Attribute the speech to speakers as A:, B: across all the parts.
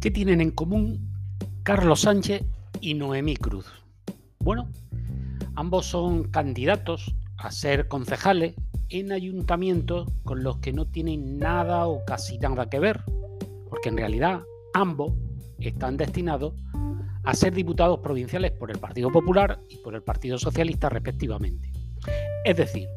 A: ¿Qué tienen en común Carlos Sánchez y Noemí Cruz? Bueno, ambos son candidatos a ser concejales en ayuntamientos con los que no tienen nada o casi nada que ver, porque en realidad ambos están destinados a ser diputados provinciales por el Partido Popular y por el Partido Socialista respectivamente. Es decir,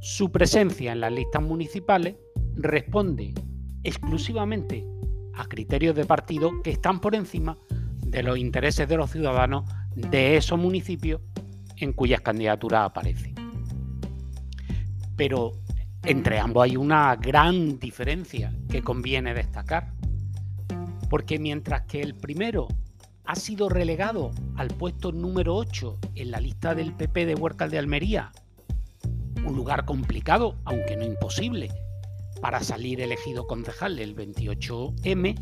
A: su presencia en las listas municipales responde exclusivamente a criterios de partido que están por encima de los intereses de los ciudadanos de esos municipios en cuyas candidaturas aparecen. Pero entre ambos hay una gran diferencia que conviene destacar, porque mientras que el primero ha sido relegado al puesto número 8 en la lista del PP de Huercal de Almería, un lugar complicado, aunque no imposible, para salir elegido concejal el 28M,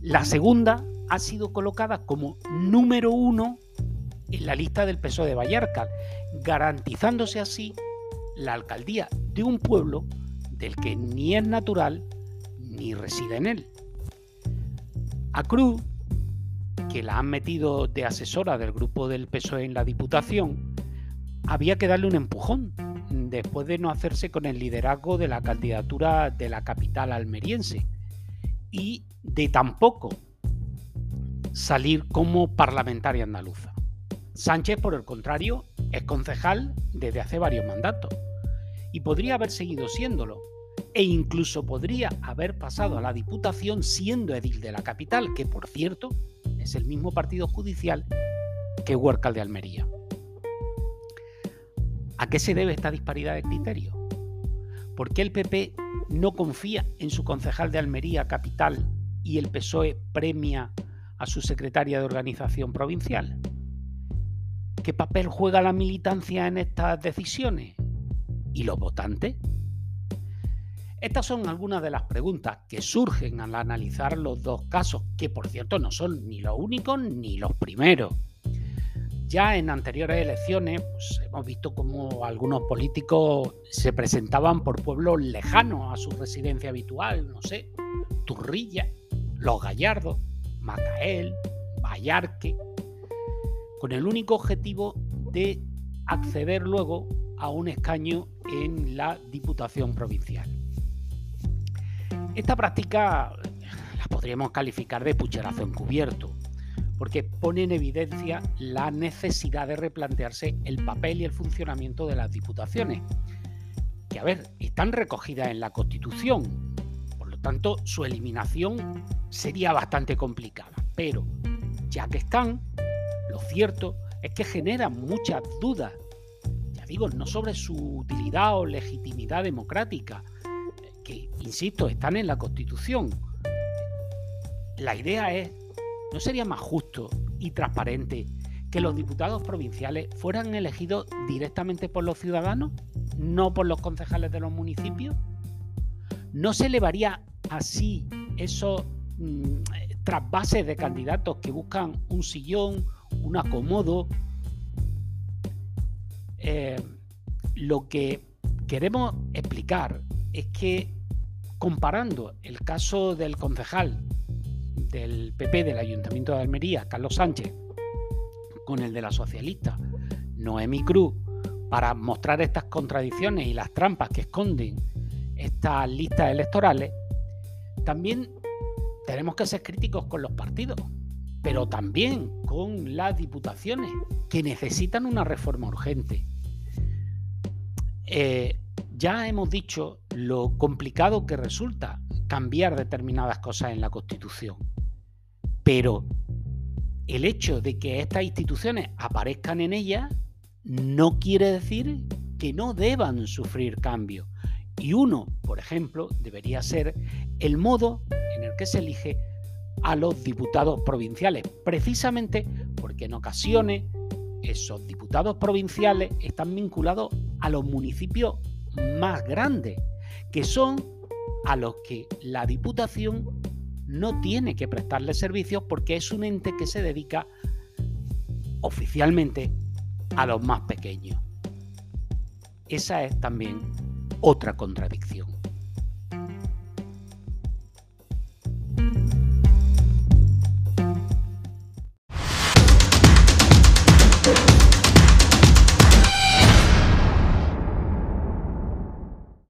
A: la segunda ha sido colocada como número uno en la lista del PSOE de Vallarca, garantizándose así la alcaldía de un pueblo del que ni es natural ni reside en él. A Cruz, que la han metido de asesora del grupo del PSOE en la Diputación, había que darle un empujón después de no hacerse con el liderazgo de la candidatura de la capital almeriense y de tampoco salir como parlamentaria andaluza. Sánchez, por el contrario, es concejal desde hace varios mandatos y podría haber seguido siéndolo e incluso podría haber pasado a la Diputación siendo edil de la capital, que por cierto es el mismo partido judicial que Huércal de Almería. ¿A qué se debe esta disparidad de criterio? ¿Por qué el PP no confía en su concejal de Almería capital y el PSOE premia a su secretaria de organización provincial? ¿Qué papel juega la militancia en estas decisiones? ¿Y los votantes? Estas son algunas de las preguntas que surgen al analizar los dos casos, que por cierto no son ni los únicos ni los primeros. Ya en anteriores elecciones pues, hemos visto cómo algunos políticos se presentaban por pueblos lejanos a su residencia habitual, no sé, Turrilla, Los Gallardos, Macael, Vallarque, con el único objetivo de acceder luego a un escaño en la Diputación Provincial. Esta práctica la podríamos calificar de pucherazo encubierto porque pone en evidencia la necesidad de replantearse el papel y el funcionamiento de las diputaciones, que a ver, están recogidas en la Constitución, por lo tanto su eliminación sería bastante complicada, pero ya que están, lo cierto es que generan muchas dudas, ya digo, no sobre su utilidad o legitimidad democrática, que, insisto, están en la Constitución. La idea es ¿No sería más justo y transparente que los diputados provinciales fueran elegidos directamente por los ciudadanos, no por los concejales de los municipios? ¿No se elevaría así esos mm, trasvases de candidatos que buscan un sillón, un acomodo? Eh, lo que queremos explicar es que comparando el caso del concejal del PP del Ayuntamiento de Almería, Carlos Sánchez, con el de la socialista Noemi Cruz, para mostrar estas contradicciones y las trampas que esconden estas listas electorales, también tenemos que ser críticos con los partidos, pero también con las diputaciones, que necesitan una reforma urgente. Eh, ya hemos dicho lo complicado que resulta cambiar determinadas cosas en la Constitución. Pero el hecho de que estas instituciones aparezcan en ella no quiere decir que no deban sufrir cambios. Y uno, por ejemplo, debería ser el modo en el que se elige a los diputados provinciales, precisamente porque en ocasiones esos diputados provinciales están vinculados a los municipios más grandes, que son a los que la Diputación no tiene que prestarle servicios porque es un ente que se dedica oficialmente a los más pequeños. Esa es también otra contradicción.